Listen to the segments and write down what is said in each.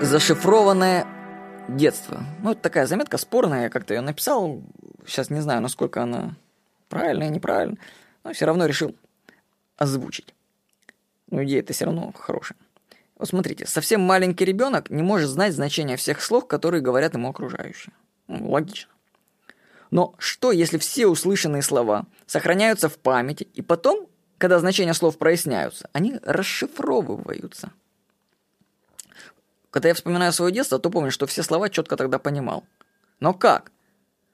Зашифрованное детство. Ну, это такая заметка спорная, я как-то ее написал. Сейчас не знаю, насколько она правильная, неправильная. Но все равно решил озвучить. Ну, идея это все равно хорошая. Вот смотрите, совсем маленький ребенок не может знать значение всех слов, которые говорят ему окружающие. Ну, логично. Но что, если все услышанные слова сохраняются в памяти, и потом, когда значения слов проясняются, они расшифровываются? Когда я вспоминаю свое детство, то помню, что все слова четко тогда понимал. Но как?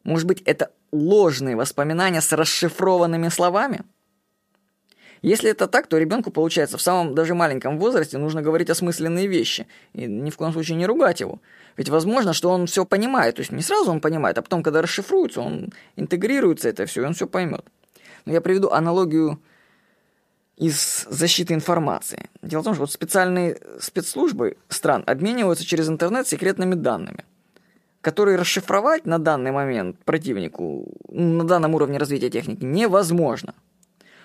Может быть, это ложные воспоминания с расшифрованными словами? Если это так, то ребенку, получается, в самом даже маленьком возрасте нужно говорить осмысленные вещи. И ни в коем случае не ругать его. Ведь возможно, что он все понимает. То есть не сразу он понимает, а потом, когда расшифруется, он интегрируется это все, и он все поймет. Но я приведу аналогию из защиты информации. Дело в том, что вот специальные спецслужбы стран обмениваются через интернет секретными данными, которые расшифровать на данный момент противнику на данном уровне развития техники невозможно.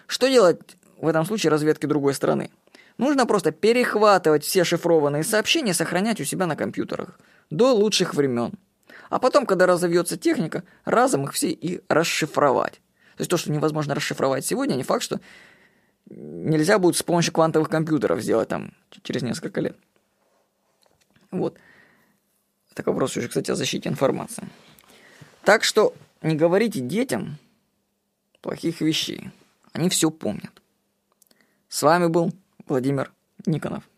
Что делать в этом случае разведки другой страны? Нужно просто перехватывать все шифрованные сообщения сохранять у себя на компьютерах до лучших времен. А потом, когда разовьется техника, разом их все и расшифровать. То есть то, что невозможно расшифровать сегодня, не факт, что нельзя будет с помощью квантовых компьютеров сделать там через несколько лет. Вот. Такой вопрос уже, кстати, о защите информации. Так что не говорите детям плохих вещей. Они все помнят. С вами был Владимир Никонов.